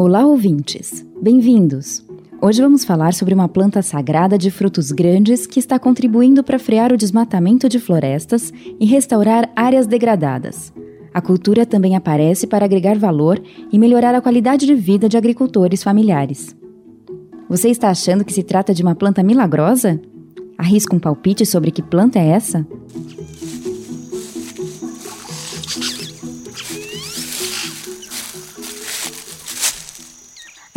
Olá, ouvintes! Bem-vindos! Hoje vamos falar sobre uma planta sagrada de frutos grandes que está contribuindo para frear o desmatamento de florestas e restaurar áreas degradadas. A cultura também aparece para agregar valor e melhorar a qualidade de vida de agricultores familiares. Você está achando que se trata de uma planta milagrosa? Arrisca um palpite sobre que planta é essa?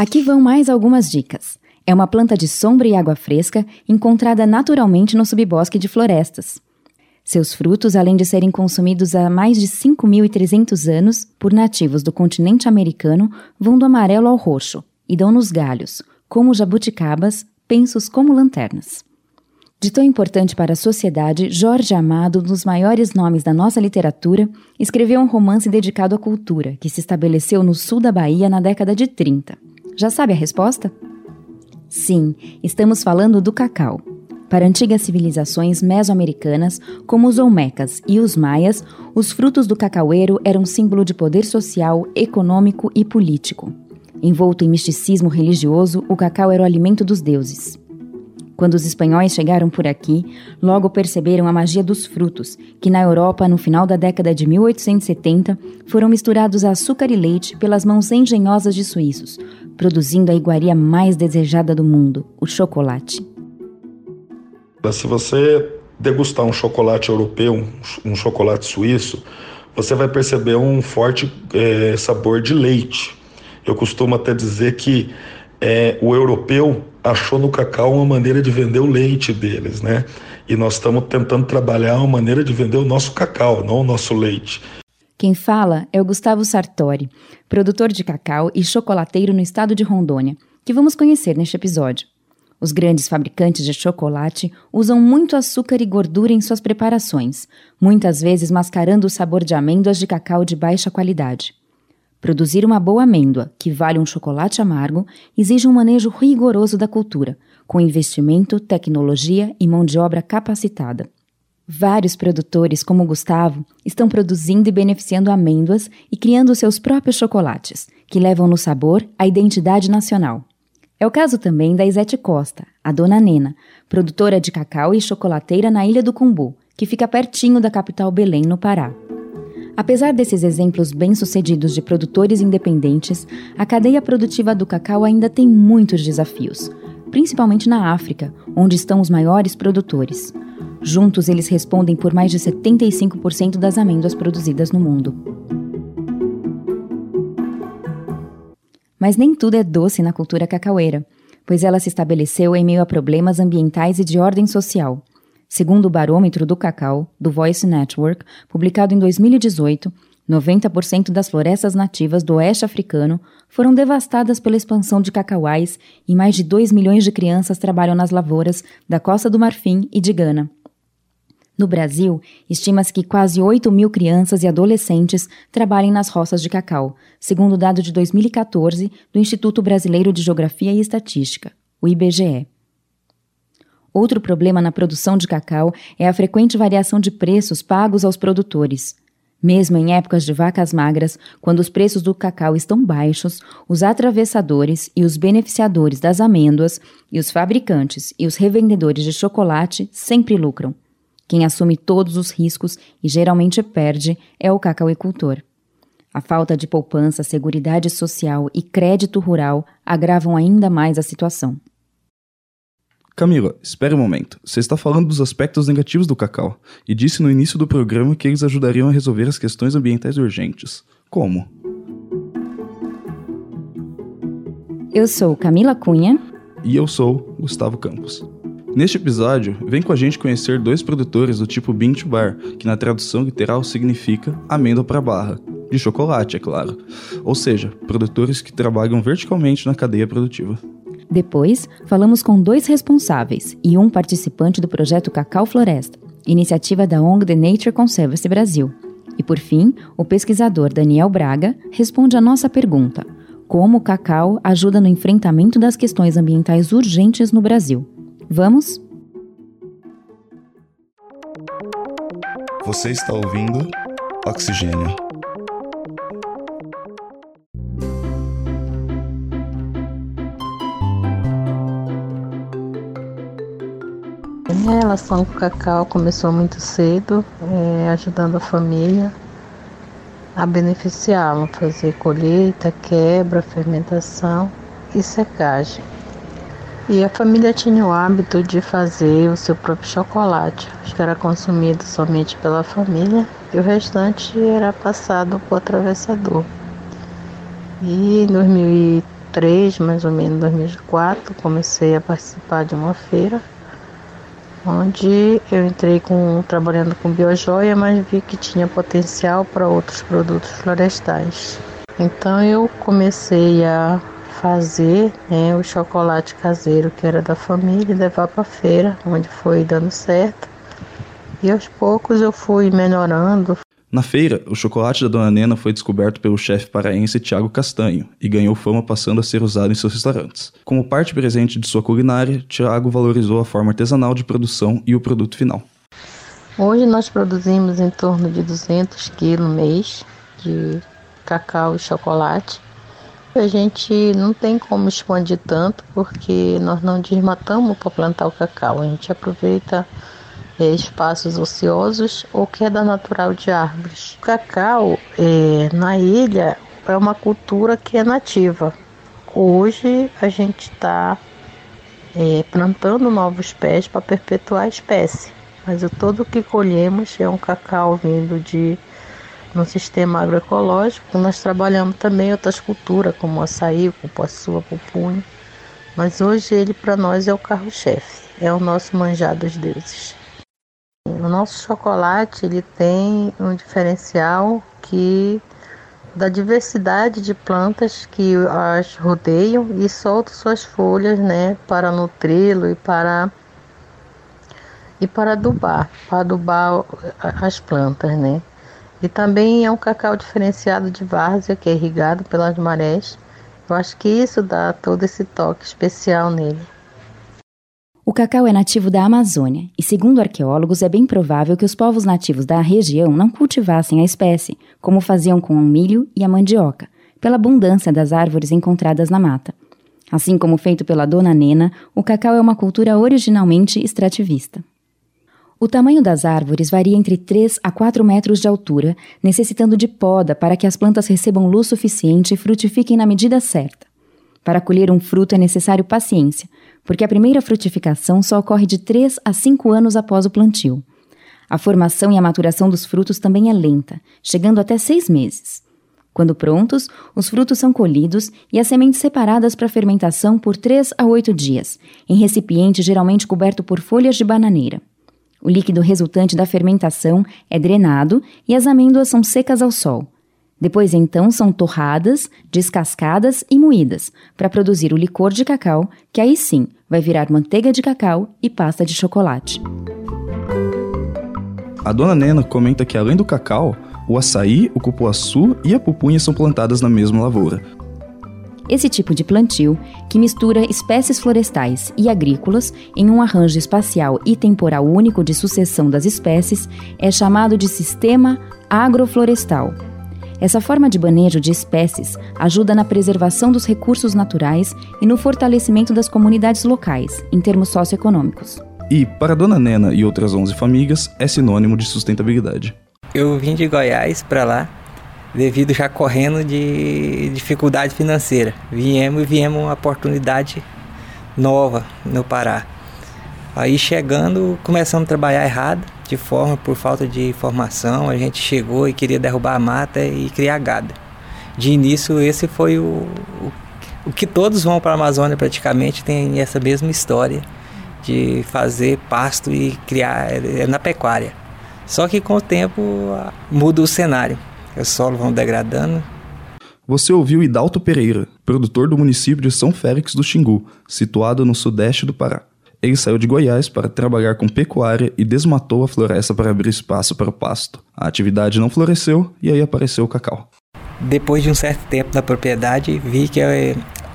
Aqui vão mais algumas dicas. É uma planta de sombra e água fresca encontrada naturalmente no subbosque de florestas. Seus frutos, além de serem consumidos há mais de 5.300 anos por nativos do continente americano, vão do amarelo ao roxo e dão nos galhos, como jabuticabas, pensos como lanternas. De tão importante para a sociedade, Jorge Amado, um dos maiores nomes da nossa literatura, escreveu um romance dedicado à cultura, que se estabeleceu no sul da Bahia na década de 30. Já sabe a resposta? Sim, estamos falando do cacau. Para antigas civilizações mesoamericanas, como os Olmecas e os Maias, os frutos do cacaueiro eram símbolo de poder social, econômico e político. Envolto em misticismo religioso, o cacau era o alimento dos deuses. Quando os espanhóis chegaram por aqui, logo perceberam a magia dos frutos, que na Europa, no final da década de 1870, foram misturados a açúcar e leite pelas mãos engenhosas de suíços, produzindo a iguaria mais desejada do mundo, o chocolate. Se você degustar um chocolate europeu, um chocolate suíço, você vai perceber um forte é, sabor de leite. Eu costumo até dizer que é, o europeu achou no cacau uma maneira de vender o leite deles, né? E nós estamos tentando trabalhar uma maneira de vender o nosso cacau, não o nosso leite. Quem fala é o Gustavo Sartori, produtor de cacau e chocolateiro no estado de Rondônia, que vamos conhecer neste episódio. Os grandes fabricantes de chocolate usam muito açúcar e gordura em suas preparações, muitas vezes mascarando o sabor de amêndoas de cacau de baixa qualidade. Produzir uma boa amêndoa, que vale um chocolate amargo, exige um manejo rigoroso da cultura, com investimento, tecnologia e mão de obra capacitada. Vários produtores, como Gustavo, estão produzindo e beneficiando amêndoas e criando seus próprios chocolates, que levam no sabor a identidade nacional. É o caso também da Isete Costa, a dona Nena, produtora de cacau e chocolateira na Ilha do Cumbu, que fica pertinho da capital Belém, no Pará. Apesar desses exemplos bem-sucedidos de produtores independentes, a cadeia produtiva do cacau ainda tem muitos desafios, principalmente na África, onde estão os maiores produtores. Juntos, eles respondem por mais de 75% das amêndoas produzidas no mundo. Mas nem tudo é doce na cultura cacaueira, pois ela se estabeleceu em meio a problemas ambientais e de ordem social. Segundo o Barômetro do Cacau, do Voice Network, publicado em 2018, 90% das florestas nativas do oeste africano foram devastadas pela expansão de cacauais e mais de 2 milhões de crianças trabalham nas lavouras da Costa do Marfim e de Gana. No Brasil, estima-se que quase 8 mil crianças e adolescentes trabalhem nas roças de cacau, segundo o dado de 2014 do Instituto Brasileiro de Geografia e Estatística, o IBGE. Outro problema na produção de cacau é a frequente variação de preços pagos aos produtores. Mesmo em épocas de vacas magras, quando os preços do cacau estão baixos, os atravessadores e os beneficiadores das amêndoas, e os fabricantes e os revendedores de chocolate sempre lucram. Quem assume todos os riscos e geralmente perde é o cacauicultor. A falta de poupança, seguridade social e crédito rural agravam ainda mais a situação. Camila, espere um momento. Você está falando dos aspectos negativos do cacau e disse no início do programa que eles ajudariam a resolver as questões ambientais urgentes. Como? Eu sou Camila Cunha. E eu sou Gustavo Campos. Neste episódio, vem com a gente conhecer dois produtores do tipo bean to bar, que na tradução literal significa amêndoa para barra, de chocolate, é claro. Ou seja, produtores que trabalham verticalmente na cadeia produtiva. Depois, falamos com dois responsáveis e um participante do projeto Cacau Floresta, iniciativa da ONG The Nature Conservancy Brasil. E por fim, o pesquisador Daniel Braga responde a nossa pergunta: como o cacau ajuda no enfrentamento das questões ambientais urgentes no Brasil? Vamos? Você está ouvindo Oxigênio. Minha relação com o cacau começou muito cedo, é, ajudando a família a beneficiá-lo, fazer colheita, quebra, fermentação e secagem. E a família tinha o hábito de fazer o seu próprio chocolate, que era consumido somente pela família e o restante era passado para o atravessador. E em 2003, mais ou menos 2004, comecei a participar de uma feira onde eu entrei com trabalhando com biojoia, mas vi que tinha potencial para outros produtos florestais. Então eu comecei a fazer né, o chocolate caseiro que era da família e levar para a feira, onde foi dando certo. E aos poucos eu fui melhorando, na feira, o chocolate da Dona Nena foi descoberto pelo chefe paraense Tiago Castanho e ganhou fama passando a ser usado em seus restaurantes. Como parte presente de sua culinária, Tiago valorizou a forma artesanal de produção e o produto final. Hoje nós produzimos em torno de 200 quilos mês de cacau e chocolate. A gente não tem como expandir tanto porque nós não desmatamos para plantar o cacau. A gente aproveita é, espaços ociosos ou queda natural de árvores. O cacau é, na ilha é uma cultura que é nativa. Hoje a gente está é, plantando novos pés para perpetuar a espécie, mas o todo que colhemos é um cacau vindo de no sistema agroecológico. Nós trabalhamos também outras culturas, como o açaí, o cupuaçu, pupunha, mas hoje ele para nós é o carro-chefe, é o nosso manjar dos deuses. O nosso chocolate ele tem um diferencial que da diversidade de plantas que as rodeiam e soltam suas folhas, né, para nutri-lo e para e para adubar, para adubar as plantas, né? E também é um cacau diferenciado de várzea que é irrigado pelas marés. Eu acho que isso dá todo esse toque especial nele. O cacau é nativo da Amazônia e, segundo arqueólogos, é bem provável que os povos nativos da região não cultivassem a espécie, como faziam com o milho e a mandioca, pela abundância das árvores encontradas na mata. Assim como feito pela dona Nena, o cacau é uma cultura originalmente extrativista. O tamanho das árvores varia entre 3 a 4 metros de altura, necessitando de poda para que as plantas recebam luz suficiente e frutifiquem na medida certa. Para colher um fruto é necessário paciência, porque a primeira frutificação só ocorre de 3 a 5 anos após o plantio. A formação e a maturação dos frutos também é lenta, chegando até seis meses. Quando prontos, os frutos são colhidos e as sementes separadas para fermentação por 3 a 8 dias, em recipiente geralmente coberto por folhas de bananeira. O líquido resultante da fermentação é drenado e as amêndoas são secas ao sol. Depois, então, são torradas, descascadas e moídas para produzir o licor de cacau, que aí sim vai virar manteiga de cacau e pasta de chocolate. A dona Nena comenta que além do cacau, o açaí, o cupuaçu e a pupunha são plantadas na mesma lavoura. Esse tipo de plantio, que mistura espécies florestais e agrícolas em um arranjo espacial e temporal único de sucessão das espécies, é chamado de sistema agroflorestal essa forma de manejo de espécies ajuda na preservação dos recursos naturais e no fortalecimento das comunidades locais, em termos socioeconômicos. E, para Dona Nena e outras 11 famílias, é sinônimo de sustentabilidade. Eu vim de Goiás para lá devido já correndo de dificuldade financeira. Viemos e viemos uma oportunidade nova no Pará. Aí chegando, começamos a trabalhar errado de forma por falta de informação, a gente chegou e queria derrubar a mata e criar gado. De início, esse foi o, o, o que todos vão para a Amazônia praticamente tem essa mesma história de fazer pasto e criar é, na pecuária. Só que com o tempo muda o cenário, os solos vão degradando. Você ouviu Hidalto Pereira, produtor do município de São Félix do Xingu, situado no sudeste do Pará. Ele saiu de Goiás para trabalhar com pecuária e desmatou a floresta para abrir espaço para o pasto. A atividade não floresceu e aí apareceu o cacau. Depois de um certo tempo na propriedade, vi que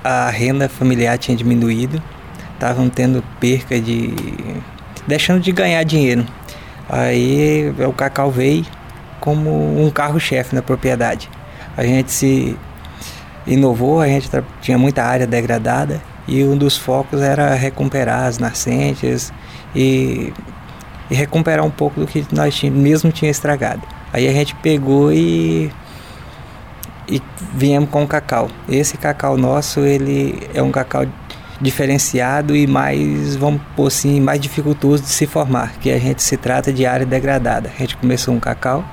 a renda familiar tinha diminuído, estavam tendo perca de. deixando de ganhar dinheiro. Aí o cacau veio como um carro-chefe na propriedade. A gente se inovou, a gente tinha muita área degradada e um dos focos era recuperar as nascentes e e recuperar um pouco do que nós tínhamos, mesmo tinha estragado. Aí a gente pegou e e viemos com o cacau. Esse cacau nosso, ele é um cacau diferenciado e mais, vamos pôr assim, mais dificultoso de se formar, que a gente se trata de área degradada. A gente começou um cacau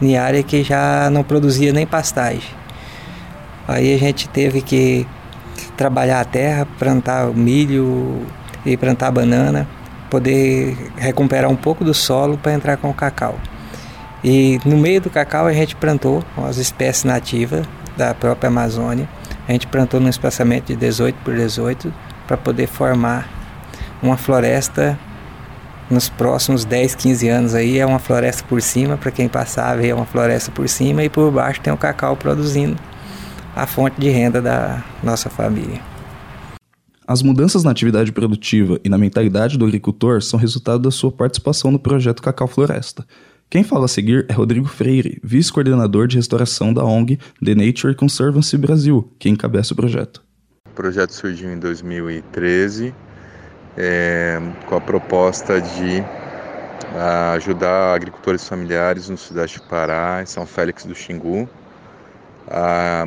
em área que já não produzia nem pastagem. Aí a gente teve que trabalhar a terra, plantar milho e plantar banana, poder recuperar um pouco do solo para entrar com o cacau. E no meio do cacau a gente plantou as espécies nativas da própria Amazônia. A gente plantou num espaçamento de 18 por 18 para poder formar uma floresta nos próximos 10, 15 anos aí é uma floresta por cima, para quem passar vê uma floresta por cima e por baixo tem o cacau produzindo a fonte de renda da nossa família. As mudanças na atividade produtiva e na mentalidade do agricultor são resultado da sua participação no projeto Cacau Floresta. Quem fala a seguir é Rodrigo Freire, vice-coordenador de restauração da ONG The Nature Conservancy Brasil, que encabeça o projeto. O projeto surgiu em 2013 é, com a proposta de a, ajudar agricultores familiares no Sudeste do Pará, em São Félix do Xingu, a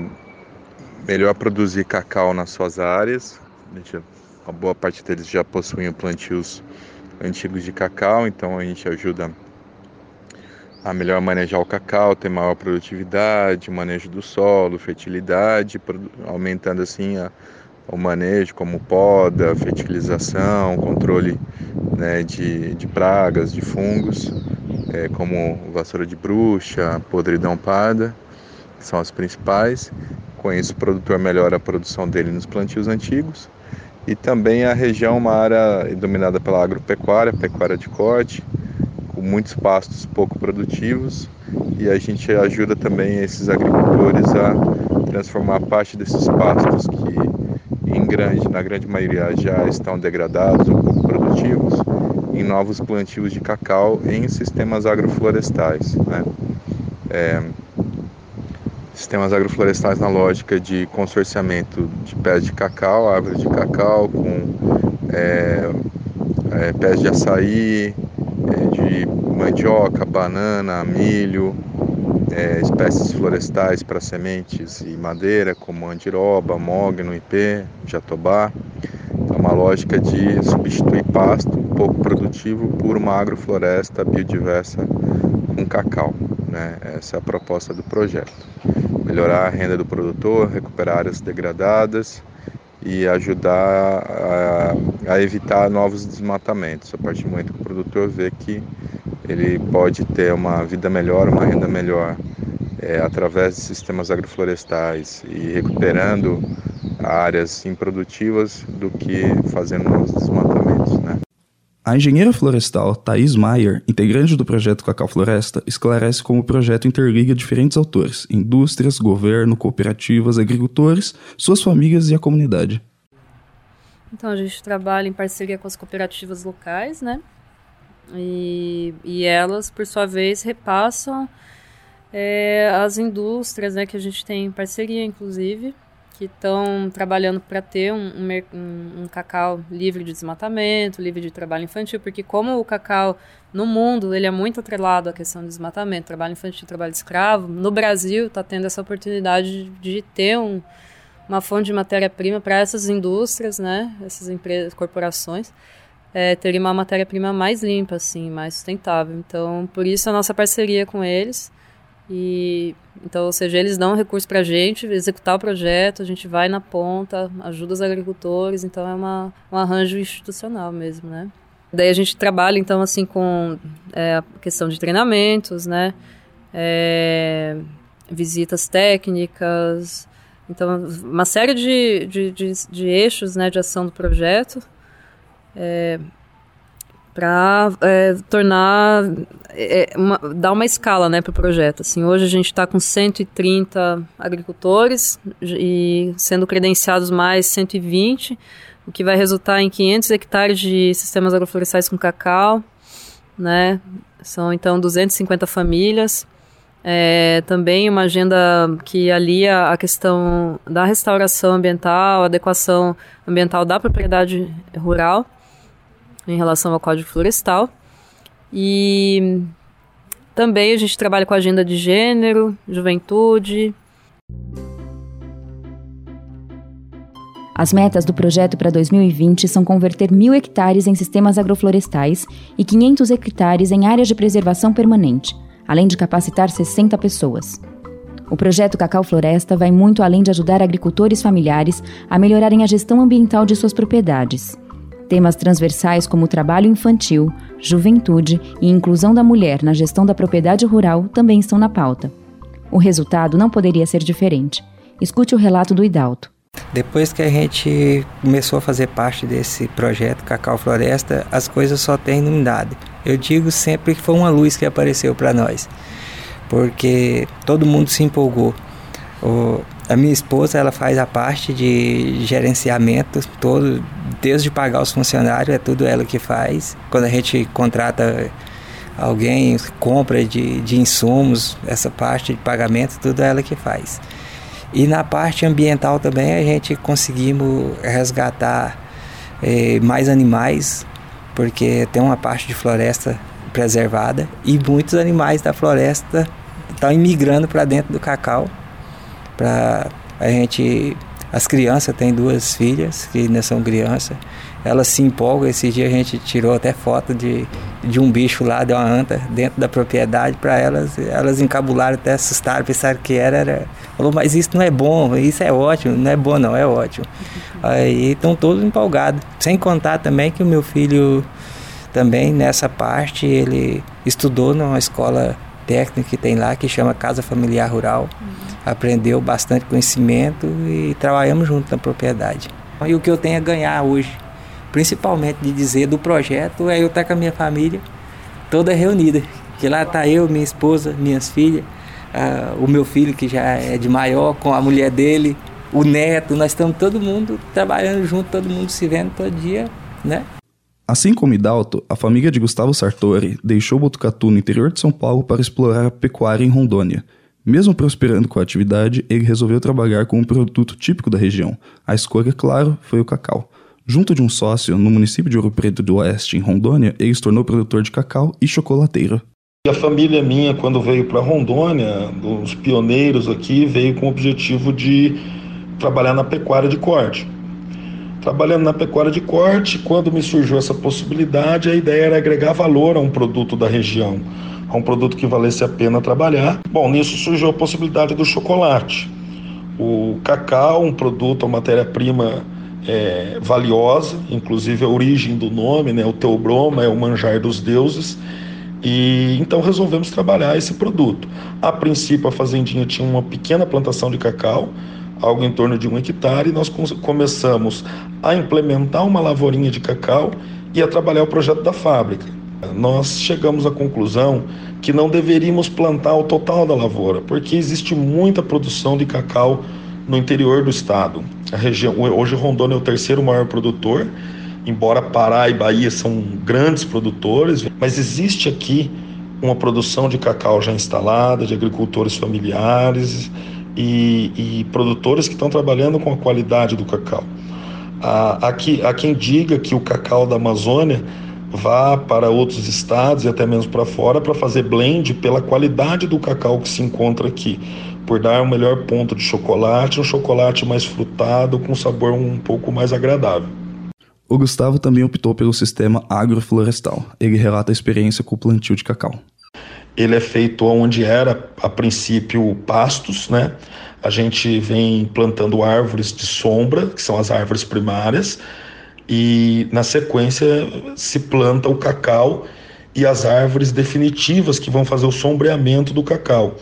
melhor produzir cacau nas suas áreas. A boa parte deles já possuem plantios antigos de cacau, então a gente ajuda a melhor manejar o cacau, ter maior produtividade, manejo do solo, fertilidade, aumentando assim a, o manejo como poda, fertilização, controle né, de, de pragas, de fungos, é, como vassoura de bruxa, podridão parda, que são as principais. Com isso, o produtor melhora a produção dele nos plantios antigos. E também a região, uma área dominada pela agropecuária, pecuária de corte, com muitos pastos pouco produtivos e a gente ajuda também esses agricultores a transformar parte desses pastos que grande, na grande maioria já estão degradados ou pouco produtivos em novos plantios de cacau em sistemas agroflorestais. Né? É, sistemas agroflorestais na lógica de consorciamento de pés de cacau, árvores de cacau com é, é, pés de açaí, de mandioca, banana, milho, é, espécies florestais para sementes e madeira, como andiroba, mogno, ipê, jatobá. É uma lógica de substituir pasto pouco produtivo por uma agrofloresta biodiversa com cacau. Né? Essa é a proposta do projeto. Melhorar a renda do produtor, recuperar áreas degradadas e ajudar a, a, evitar novos desmatamentos. A partir do momento que o produtor vê que ele pode ter uma vida melhor, uma renda melhor é, através de sistemas agroflorestais e recuperando áreas improdutivas do que fazendo novos desmatamentos, né? A engenheira florestal Thais Maier, integrante do projeto Cacau Floresta, esclarece como o projeto interliga diferentes autores, indústrias, governo, cooperativas, agricultores, suas famílias e a comunidade. Então a gente trabalha em parceria com as cooperativas locais, né? E, e elas, por sua vez, repassam é, as indústrias, né? Que a gente tem em parceria, inclusive, que estão trabalhando para ter um, um, um, cacau livre de desmatamento, livre de trabalho infantil, porque como o cacau no mundo ele é muito atrelado à questão do desmatamento, trabalho infantil, trabalho escravo, no Brasil está tendo essa oportunidade de, de ter um, uma fonte de matéria-prima para essas indústrias, né, essas empresas, corporações, é, terem uma matéria-prima mais limpa, assim, mais sustentável. Então, por isso a nossa parceria com eles e então, ou seja, eles dão recurso para a gente executar o projeto, a gente vai na ponta, ajuda os agricultores, então é uma, um arranjo institucional mesmo, né? Daí a gente trabalha então assim com é, a questão de treinamentos, né? É, visitas técnicas, então uma série de, de, de, de, eixos né, de ação do projeto. É, para é, tornar é, uma, dar uma escala né, para o projeto. Assim, hoje a gente está com 130 agricultores e sendo credenciados mais 120, o que vai resultar em 500 hectares de sistemas agroflorestais com cacau, né? São então 250 famílias. É, também uma agenda que alia a questão da restauração ambiental, adequação ambiental da propriedade rural em relação ao Código Florestal. E também a gente trabalha com agenda de gênero, juventude. As metas do projeto para 2020 são converter mil hectares em sistemas agroflorestais e 500 hectares em áreas de preservação permanente, além de capacitar 60 pessoas. O projeto Cacau Floresta vai muito além de ajudar agricultores familiares a melhorarem a gestão ambiental de suas propriedades. Temas transversais como trabalho infantil, juventude e inclusão da mulher na gestão da propriedade rural também estão na pauta. O resultado não poderia ser diferente. Escute o relato do Idalto. Depois que a gente começou a fazer parte desse projeto Cacau Floresta, as coisas só têm iluminado. Eu digo sempre que foi uma luz que apareceu para nós, porque todo mundo se empolgou. O, a minha esposa ela faz a parte de gerenciamento todo, desde pagar os funcionários, é tudo ela que faz. Quando a gente contrata alguém, compra de, de insumos, essa parte de pagamento, tudo ela que faz. E na parte ambiental também a gente conseguimos resgatar eh, mais animais, porque tem uma parte de floresta preservada e muitos animais da floresta estão imigrando para dentro do cacau para a gente as crianças têm duas filhas que ainda são crianças. Elas se empolgam. Esse dia a gente tirou até foto de, de um bicho lá de uma anta dentro da propriedade para elas. Elas encabularam até assustaram pensaram que era, era. Falou mas isso não é bom isso é ótimo. Não é bom não é ótimo. Aí estão todos empolgados. Sem contar também que o meu filho também nessa parte ele estudou numa escola técnica que tem lá que chama Casa Familiar Rural uhum aprendeu bastante conhecimento e trabalhamos junto na propriedade. E o que eu tenho a ganhar hoje, principalmente de dizer do projeto, é eu estar com a minha família toda reunida. Que lá está eu, minha esposa, minhas filhas, uh, o meu filho que já é de maior, com a mulher dele, o neto, nós estamos todo mundo trabalhando junto, todo mundo se vendo todo dia, né? Assim como Hidalto, a família de Gustavo Sartori deixou Botucatu no interior de São Paulo para explorar a pecuária em Rondônia. Mesmo prosperando com a atividade, ele resolveu trabalhar com um produto típico da região. A escolha, claro, foi o cacau. Junto de um sócio no município de Ouro Preto do Oeste, em Rondônia, ele se tornou produtor de cacau e chocolateiro. A família minha, quando veio para Rondônia, os pioneiros aqui, veio com o objetivo de trabalhar na pecuária de corte. Trabalhando na pecuária de corte, quando me surgiu essa possibilidade, a ideia era agregar valor a um produto da região a um produto que valesse a pena trabalhar. Bom, nisso surgiu a possibilidade do chocolate. O cacau, um produto, uma matéria-prima é, valiosa, inclusive a origem do nome, né, o teobroma é o manjar dos deuses, e então resolvemos trabalhar esse produto. A princípio, a fazendinha tinha uma pequena plantação de cacau, algo em torno de um hectare, e nós começamos a implementar uma lavourinha de cacau e a trabalhar o projeto da fábrica. Nós chegamos à conclusão que não deveríamos plantar o total da lavoura, porque existe muita produção de cacau no interior do estado. A região, hoje Rondônia é o terceiro maior produtor, embora Pará e Bahia são grandes produtores, mas existe aqui uma produção de cacau já instalada, de agricultores familiares e, e produtores que estão trabalhando com a qualidade do cacau. Há, há, que, há quem diga que o cacau da Amazônia vá para outros estados e até mesmo para fora para fazer blend pela qualidade do cacau que se encontra aqui, por dar um melhor ponto de chocolate, um chocolate mais frutado com sabor um pouco mais agradável. O Gustavo também optou pelo sistema agroflorestal. Ele relata a experiência com o plantio de cacau. Ele é feito onde era, a princípio, pastos, né? A gente vem plantando árvores de sombra, que são as árvores primárias, e na sequência se planta o cacau e as árvores definitivas que vão fazer o sombreamento do cacau.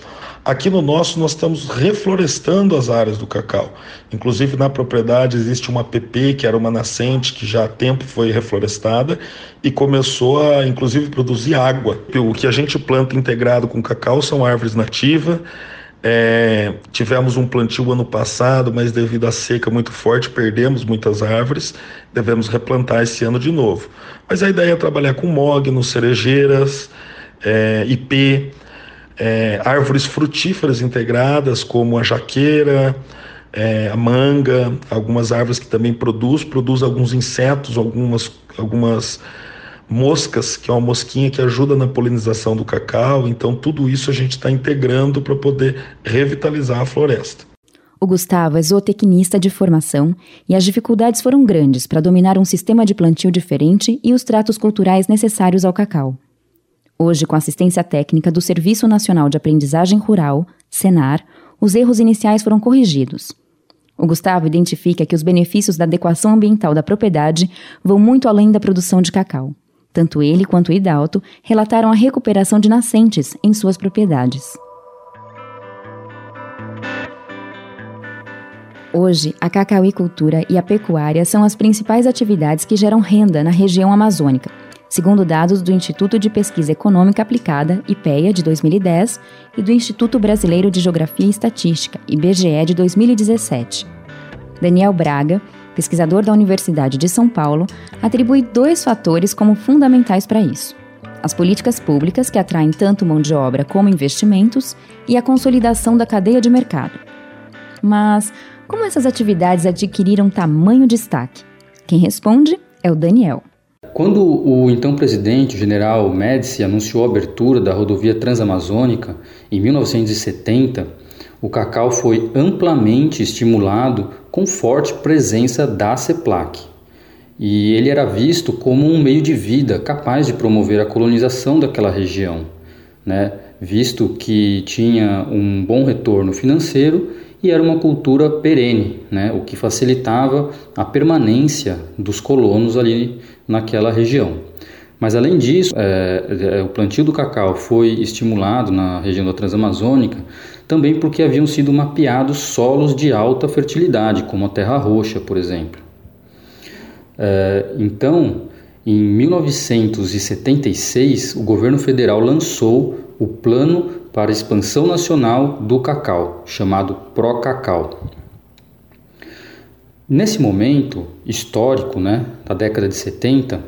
Aqui no nosso nós estamos reflorestando as áreas do cacau. Inclusive na propriedade existe uma PP que era uma nascente que já há tempo foi reflorestada e começou a inclusive produzir água. O que a gente planta integrado com cacau são árvores nativas é, tivemos um plantio ano passado, mas devido à seca muito forte, perdemos muitas árvores. Devemos replantar esse ano de novo. Mas a ideia é trabalhar com mogno, cerejeiras, é, IP, é, árvores frutíferas integradas, como a jaqueira, é, a manga, algumas árvores que também produz, produz alguns insetos, algumas, algumas moscas, que é uma mosquinha que ajuda na polinização do cacau. Então, tudo isso a gente está integrando para poder revitalizar a floresta. O Gustavo é zootecnista de formação e as dificuldades foram grandes para dominar um sistema de plantio diferente e os tratos culturais necessários ao cacau. Hoje, com assistência técnica do Serviço Nacional de Aprendizagem Rural, SENAR, os erros iniciais foram corrigidos. O Gustavo identifica que os benefícios da adequação ambiental da propriedade vão muito além da produção de cacau. Tanto ele quanto o Hidalto relataram a recuperação de nascentes em suas propriedades. Hoje, a cacauicultura e a pecuária são as principais atividades que geram renda na região amazônica, segundo dados do Instituto de Pesquisa Econômica Aplicada, IPEA, de 2010, e do Instituto Brasileiro de Geografia e Estatística, IBGE, de 2017. Daniel Braga, pesquisador da Universidade de São Paulo, atribui dois fatores como fundamentais para isso: as políticas públicas, que atraem tanto mão de obra como investimentos, e a consolidação da cadeia de mercado. Mas como essas atividades adquiriram tamanho destaque? Quem responde é o Daniel. Quando o então presidente, o general Médici, anunciou a abertura da rodovia transamazônica em 1970, o cacau foi amplamente estimulado com forte presença da CEPLAC. E ele era visto como um meio de vida capaz de promover a colonização daquela região, né? visto que tinha um bom retorno financeiro e era uma cultura perene, né? o que facilitava a permanência dos colonos ali naquela região. Mas além disso, é, é, o plantio do cacau foi estimulado na região da Transamazônica também porque haviam sido mapeados solos de alta fertilidade, como a terra roxa, por exemplo. É, então, em 1976, o governo federal lançou o Plano para a Expansão Nacional do Cacau, chamado PRO-CACAU. Nesse momento histórico, né, da década de 70,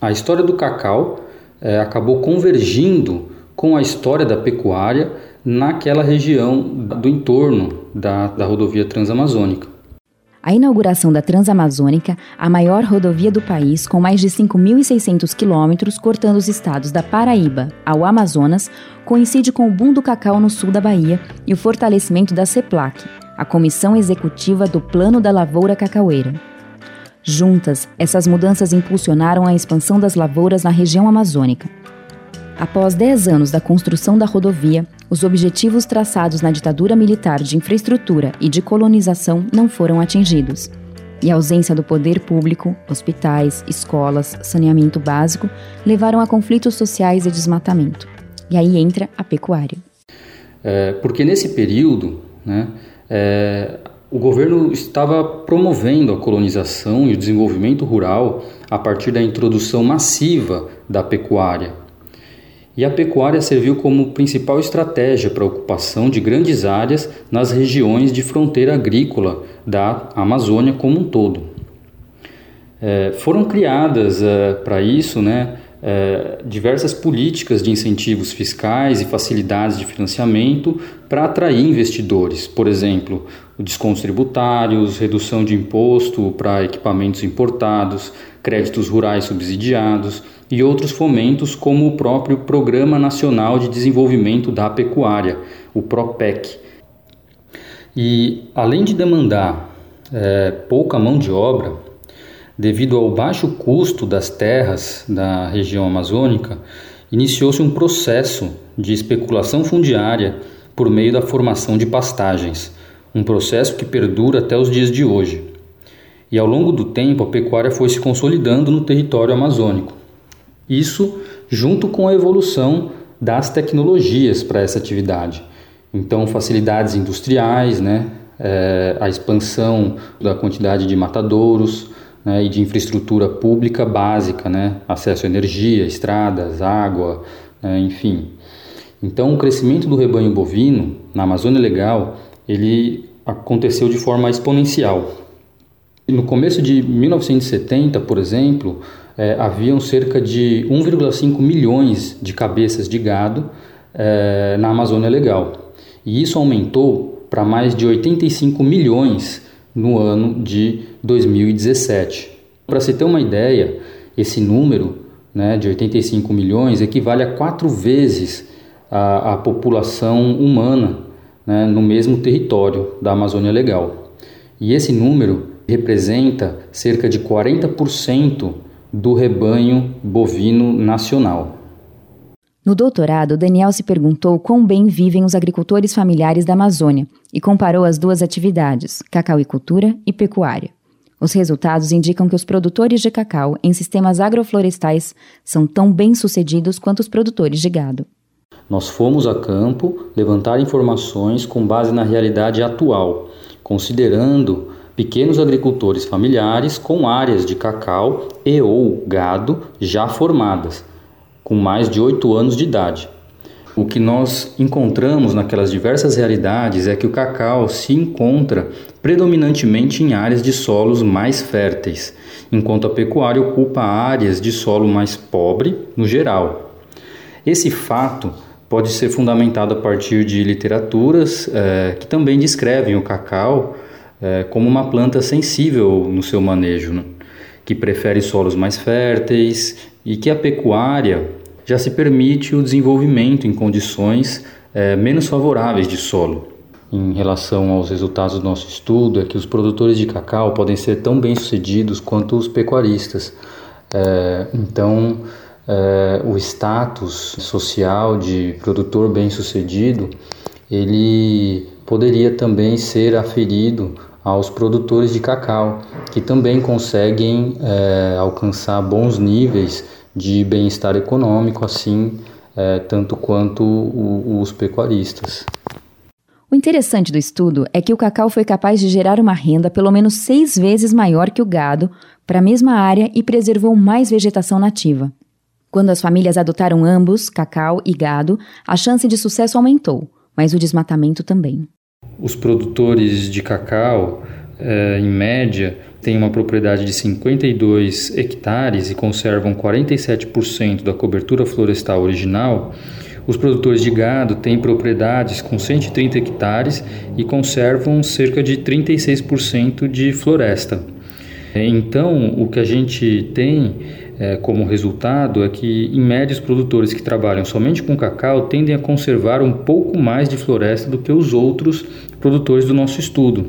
a história do cacau é, acabou convergindo com a história da pecuária naquela região do entorno da, da rodovia transamazônica. A inauguração da Transamazônica, a maior rodovia do país, com mais de 5.600 quilômetros cortando os estados da Paraíba ao Amazonas, coincide com o boom do cacau no sul da Bahia e o fortalecimento da CEPLAC, a Comissão Executiva do Plano da Lavoura Cacaueira. Juntas, essas mudanças impulsionaram a expansão das lavouras na região amazônica. Após 10 anos da construção da rodovia, os objetivos traçados na ditadura militar de infraestrutura e de colonização não foram atingidos. E a ausência do poder público, hospitais, escolas, saneamento básico levaram a conflitos sociais e desmatamento. E aí entra a pecuária. É, porque nesse período, né, é, o governo estava promovendo a colonização e o desenvolvimento rural a partir da introdução massiva da pecuária. E a pecuária serviu como principal estratégia para a ocupação de grandes áreas nas regiões de fronteira agrícola da Amazônia como um todo. É, foram criadas é, para isso né, é, diversas políticas de incentivos fiscais e facilidades de financiamento para atrair investidores, por exemplo, descontos tributários, redução de imposto para equipamentos importados, créditos rurais subsidiados e outros fomentos, como o próprio Programa Nacional de Desenvolvimento da Pecuária, o PROPEC. E além de demandar é, pouca mão de obra, Devido ao baixo custo das terras da região amazônica, iniciou-se um processo de especulação fundiária por meio da formação de pastagens, um processo que perdura até os dias de hoje. E ao longo do tempo, a pecuária foi se consolidando no território amazônico. Isso junto com a evolução das tecnologias para essa atividade. Então, facilidades industriais, né? É, a expansão da quantidade de matadouros, né, e de infraestrutura pública básica, né, acesso à energia, estradas, água, né, enfim. Então, o crescimento do rebanho bovino na Amazônia Legal ele aconteceu de forma exponencial. No começo de 1970, por exemplo, é, haviam cerca de 1,5 milhões de cabeças de gado é, na Amazônia Legal. E isso aumentou para mais de 85 milhões no ano de 2017. Para se ter uma ideia, esse número né, de 85 milhões, equivale a quatro vezes a, a população humana né, no mesmo território da Amazônia Legal. E esse número representa cerca de 40% do rebanho bovino nacional. No doutorado, Daniel se perguntou quão bem vivem os agricultores familiares da Amazônia e comparou as duas atividades, cacauicultura e pecuária. Os resultados indicam que os produtores de cacau em sistemas agroflorestais são tão bem-sucedidos quanto os produtores de gado. Nós fomos a campo levantar informações com base na realidade atual, considerando pequenos agricultores familiares com áreas de cacau e ou gado já formadas, com mais de oito anos de idade. O que nós encontramos naquelas diversas realidades é que o cacau se encontra predominantemente em áreas de solos mais férteis, enquanto a pecuária ocupa áreas de solo mais pobre no geral. Esse fato pode ser fundamentado a partir de literaturas é, que também descrevem o cacau é, como uma planta sensível no seu manejo, né? que prefere solos mais férteis e que a pecuária já se permite o desenvolvimento em condições é, menos favoráveis de solo. Em relação aos resultados do nosso estudo, é que os produtores de cacau podem ser tão bem-sucedidos quanto os pecuaristas. É, então, é, o status social de produtor bem-sucedido, ele poderia também ser aferido aos produtores de cacau, que também conseguem é, alcançar bons níveis de bem-estar econômico, assim é, tanto quanto o, os pecuaristas. O interessante do estudo é que o cacau foi capaz de gerar uma renda pelo menos seis vezes maior que o gado para a mesma área e preservou mais vegetação nativa. Quando as famílias adotaram ambos, cacau e gado, a chance de sucesso aumentou, mas o desmatamento também. Os produtores de cacau, eh, em média, têm uma propriedade de 52 hectares e conservam 47% da cobertura florestal original. Os produtores de gado têm propriedades com 130 hectares e conservam cerca de 36% de floresta. Então, o que a gente tem é, como resultado é que, em média, os produtores que trabalham somente com cacau tendem a conservar um pouco mais de floresta do que os outros produtores do nosso estudo,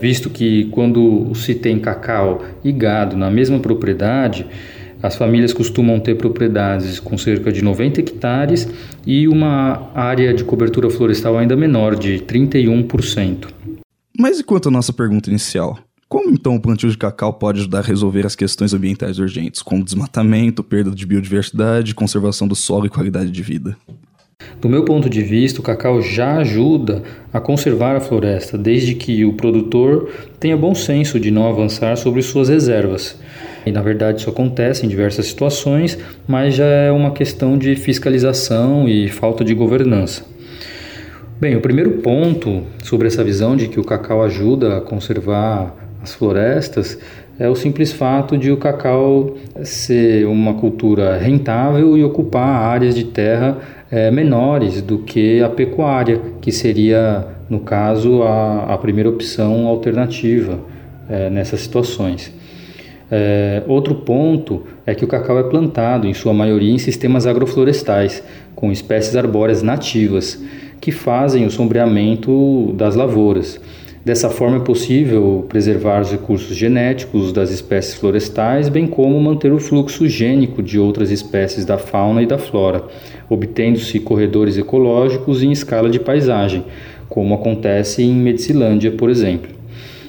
visto que quando se tem cacau e gado na mesma propriedade, as famílias costumam ter propriedades com cerca de 90 hectares e uma área de cobertura florestal ainda menor, de 31%. Mas e quanto à nossa pergunta inicial? Como então o plantio de cacau pode ajudar a resolver as questões ambientais urgentes, como desmatamento, perda de biodiversidade, conservação do solo e qualidade de vida? Do meu ponto de vista, o cacau já ajuda a conservar a floresta, desde que o produtor tenha bom senso de não avançar sobre suas reservas. E na verdade isso acontece em diversas situações, mas já é uma questão de fiscalização e falta de governança. Bem, o primeiro ponto sobre essa visão de que o cacau ajuda a conservar as florestas é o simples fato de o cacau ser uma cultura rentável e ocupar áreas de terra é, menores do que a pecuária, que seria, no caso, a, a primeira opção alternativa é, nessas situações. É, outro ponto é que o cacau é plantado, em sua maioria, em sistemas agroflorestais, com espécies arbóreas nativas, que fazem o sombreamento das lavouras. Dessa forma é possível preservar os recursos genéticos das espécies florestais, bem como manter o fluxo gênico de outras espécies da fauna e da flora, obtendo-se corredores ecológicos em escala de paisagem, como acontece em Medicilândia, por exemplo.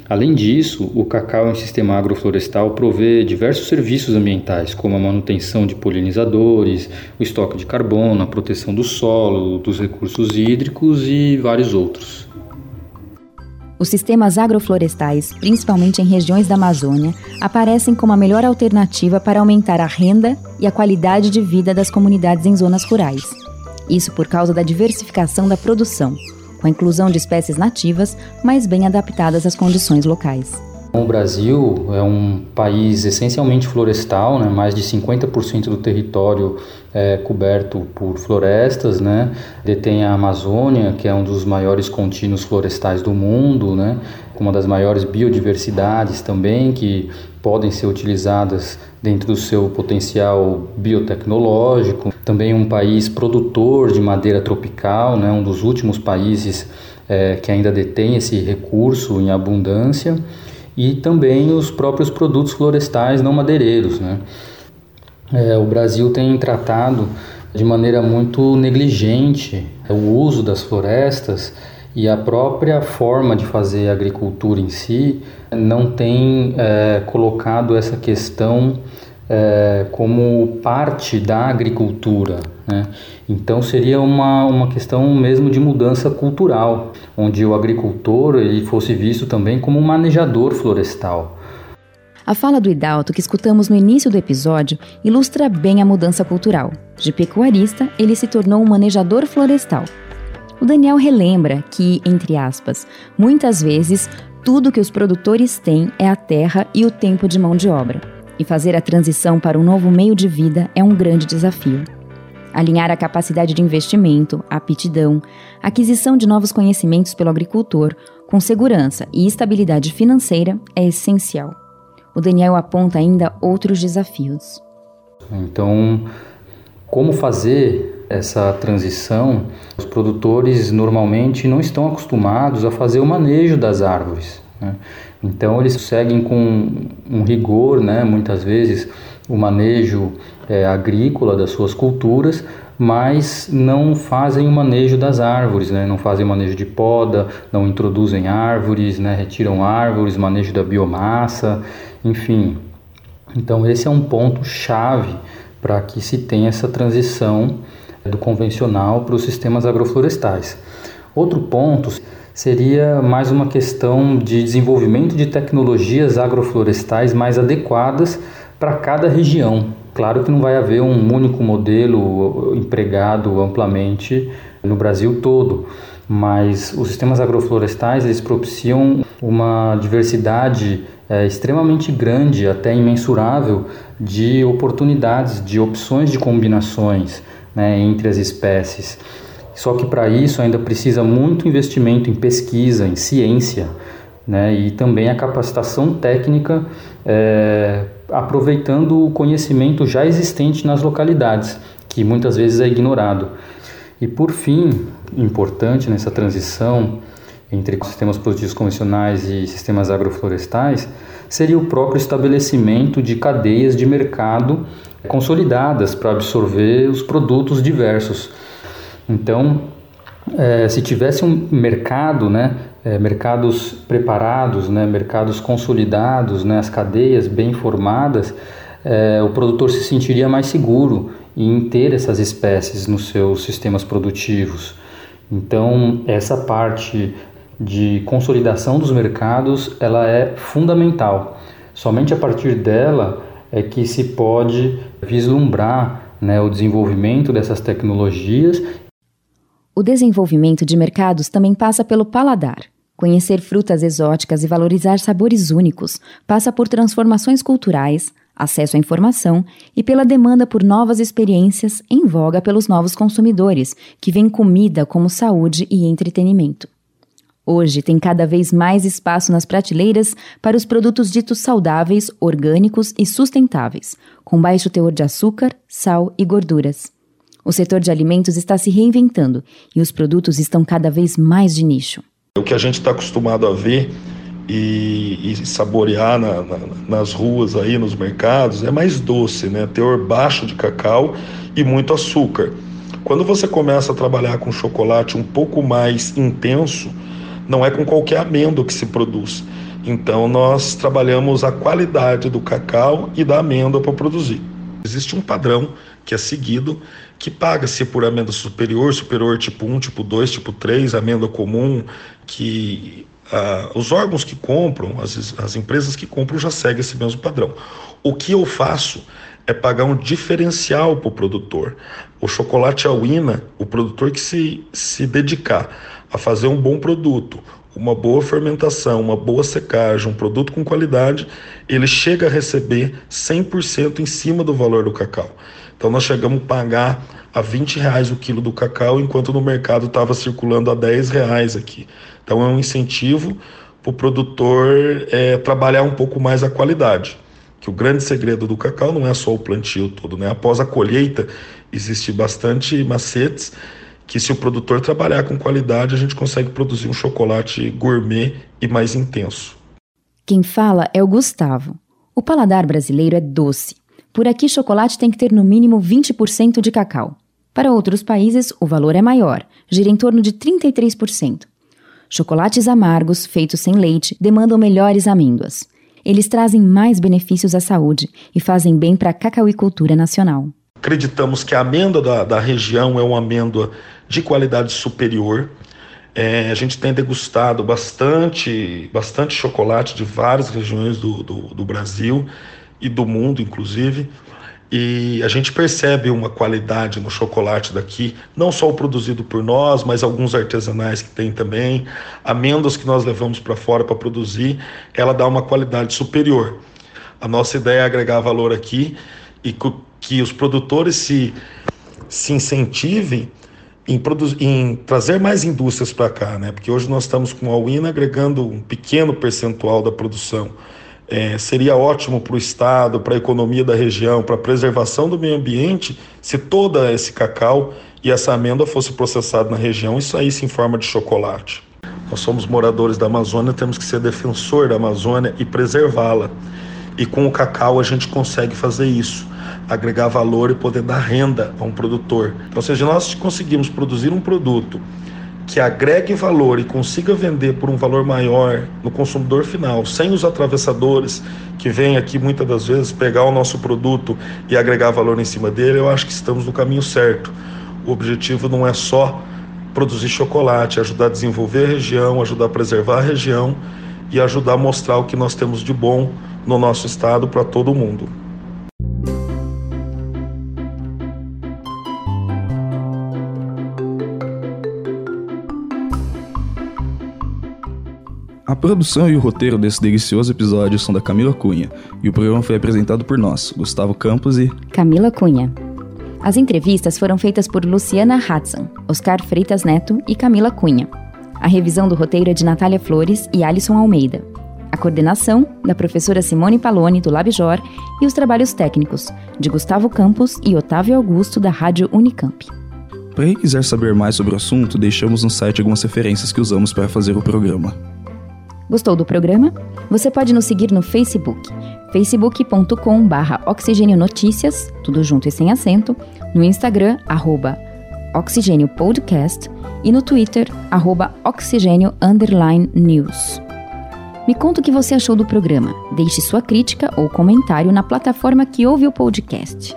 Além disso, o cacau em sistema agroflorestal provê diversos serviços ambientais, como a manutenção de polinizadores, o estoque de carbono, a proteção do solo, dos recursos hídricos e vários outros. Os sistemas agroflorestais, principalmente em regiões da Amazônia, aparecem como a melhor alternativa para aumentar a renda e a qualidade de vida das comunidades em zonas rurais. Isso por causa da diversificação da produção, com a inclusão de espécies nativas mais bem adaptadas às condições locais. O Brasil é um país essencialmente florestal, né? mais de 50% do território é coberto por florestas, né? detém a Amazônia, que é um dos maiores contínuos florestais do mundo, né? uma das maiores biodiversidades também, que podem ser utilizadas dentro do seu potencial biotecnológico. Também um país produtor de madeira tropical, né? um dos últimos países é, que ainda detém esse recurso em abundância e também os próprios produtos florestais não madeireiros. Né? É, o Brasil tem tratado de maneira muito negligente o uso das florestas e a própria forma de fazer agricultura em si não tem é, colocado essa questão é, como parte da agricultura. Né? Então seria uma, uma questão mesmo de mudança cultural, onde o agricultor ele fosse visto também como um manejador florestal. A fala do Hidalto que escutamos no início do episódio ilustra bem a mudança cultural. De pecuarista, ele se tornou um manejador florestal. O Daniel relembra que, entre aspas, muitas vezes tudo que os produtores têm é a terra e o tempo de mão de obra e fazer a transição para um novo meio de vida é um grande desafio. Alinhar a capacidade de investimento, a aptidão, a aquisição de novos conhecimentos pelo agricultor, com segurança e estabilidade financeira é essencial. O Daniel aponta ainda outros desafios. Então, como fazer essa transição? Os produtores normalmente não estão acostumados a fazer o manejo das árvores. Né? Então eles seguem com um rigor, né, muitas vezes, o manejo é, agrícola das suas culturas, mas não fazem o manejo das árvores, né? não fazem manejo de poda, não introduzem árvores, né? retiram árvores, manejo da biomassa, enfim. Então esse é um ponto chave para que se tenha essa transição do convencional para os sistemas agroflorestais. Outro ponto seria mais uma questão de desenvolvimento de tecnologias agroflorestais mais adequadas para cada região. Claro que não vai haver um único modelo empregado amplamente no Brasil todo, mas os sistemas agroflorestais eles propiciam uma diversidade é, extremamente grande, até imensurável, de oportunidades, de opções de combinações né, entre as espécies. Só que para isso ainda precisa muito investimento em pesquisa, em ciência, né? e também a capacitação técnica, é, aproveitando o conhecimento já existente nas localidades, que muitas vezes é ignorado. E por fim, importante nessa transição entre sistemas produtivos convencionais e sistemas agroflorestais, seria o próprio estabelecimento de cadeias de mercado consolidadas para absorver os produtos diversos então, é, se tivesse um mercado, né, é, mercados preparados, né, mercados consolidados, né, as cadeias bem formadas, é, o produtor se sentiria mais seguro em ter essas espécies nos seus sistemas produtivos. Então, essa parte de consolidação dos mercados, ela é fundamental. Somente a partir dela é que se pode vislumbrar né, o desenvolvimento dessas tecnologias o desenvolvimento de mercados também passa pelo paladar. Conhecer frutas exóticas e valorizar sabores únicos passa por transformações culturais, acesso à informação e pela demanda por novas experiências em voga pelos novos consumidores, que veem comida como saúde e entretenimento. Hoje tem cada vez mais espaço nas prateleiras para os produtos ditos saudáveis, orgânicos e sustentáveis, com baixo teor de açúcar, sal e gorduras. O setor de alimentos está se reinventando e os produtos estão cada vez mais de nicho. O que a gente está acostumado a ver e, e saborear na, na, nas ruas aí, nos mercados, é mais doce, né? Teor baixo de cacau e muito açúcar. Quando você começa a trabalhar com chocolate um pouco mais intenso, não é com qualquer amêndoa que se produz. Então nós trabalhamos a qualidade do cacau e da amêndoa para produzir. Existe um padrão que é seguido, que paga-se por amêndoa superior, superior tipo 1, tipo 2, tipo 3, amêndoa comum, que ah, os órgãos que compram, as, as empresas que compram já seguem esse mesmo padrão. O que eu faço é pagar um diferencial para o produtor. O chocolate Awina, o produtor que se, se dedicar a fazer um bom produto uma boa fermentação, uma boa secagem, um produto com qualidade, ele chega a receber 100% em cima do valor do cacau. Então nós chegamos a pagar a 20 reais o quilo do cacau, enquanto no mercado estava circulando a 10 reais aqui. Então é um incentivo para o produtor é, trabalhar um pouco mais a qualidade. Que o grande segredo do cacau não é só o plantio todo, né? Após a colheita, existe bastante macetes que se o produtor trabalhar com qualidade, a gente consegue produzir um chocolate gourmet e mais intenso. Quem fala é o Gustavo. O paladar brasileiro é doce. Por aqui, chocolate tem que ter no mínimo 20% de cacau. Para outros países, o valor é maior, gira em torno de 33%. Chocolates amargos, feitos sem leite, demandam melhores amêndoas. Eles trazem mais benefícios à saúde e fazem bem para a cacauicultura nacional. Acreditamos que a amêndoa da, da região é uma amêndoa de qualidade superior. É, a gente tem degustado bastante, bastante chocolate de várias regiões do, do, do Brasil e do mundo, inclusive. E a gente percebe uma qualidade no chocolate daqui, não só o produzido por nós, mas alguns artesanais que tem também. Amêndoas que nós levamos para fora para produzir, ela dá uma qualidade superior. A nossa ideia é agregar valor aqui e que os produtores se, se incentivem em, em trazer mais indústrias para cá, né? Porque hoje nós estamos com a UINA agregando um pequeno percentual da produção. É, seria ótimo para o Estado, para a economia da região, para a preservação do meio ambiente, se todo esse cacau e essa amêndoa fosse processado na região e saísse em forma de chocolate. Nós somos moradores da Amazônia, temos que ser defensor da Amazônia e preservá-la. E com o cacau a gente consegue fazer isso agregar valor e poder dar renda a um produtor. Então, se nós conseguimos produzir um produto que agregue valor e consiga vender por um valor maior no consumidor final, sem os atravessadores que vêm aqui muitas das vezes pegar o nosso produto e agregar valor em cima dele, eu acho que estamos no caminho certo. O objetivo não é só produzir chocolate, ajudar a desenvolver a região, ajudar a preservar a região e ajudar a mostrar o que nós temos de bom no nosso estado para todo mundo. A produção e o roteiro desse delicioso episódio são da Camila Cunha, e o programa foi apresentado por nós, Gustavo Campos e Camila Cunha. As entrevistas foram feitas por Luciana Hudson, Oscar Freitas Neto e Camila Cunha. A revisão do roteiro é de Natália Flores e Alisson Almeida. A coordenação, da professora Simone Paloni, do Labjor, e os trabalhos técnicos, de Gustavo Campos e Otávio Augusto, da Rádio Unicamp. Para quem quiser saber mais sobre o assunto, deixamos no site algumas referências que usamos para fazer o programa. Gostou do programa? Você pode nos seguir no Facebook, facebook.com/barra Oxigênio Notícias, tudo junto e sem acento, no Instagram, arroba Oxigênio Podcast e no Twitter, arroba Oxigênio News. Me conta o que você achou do programa. Deixe sua crítica ou comentário na plataforma que ouve o podcast.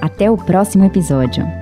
Até o próximo episódio.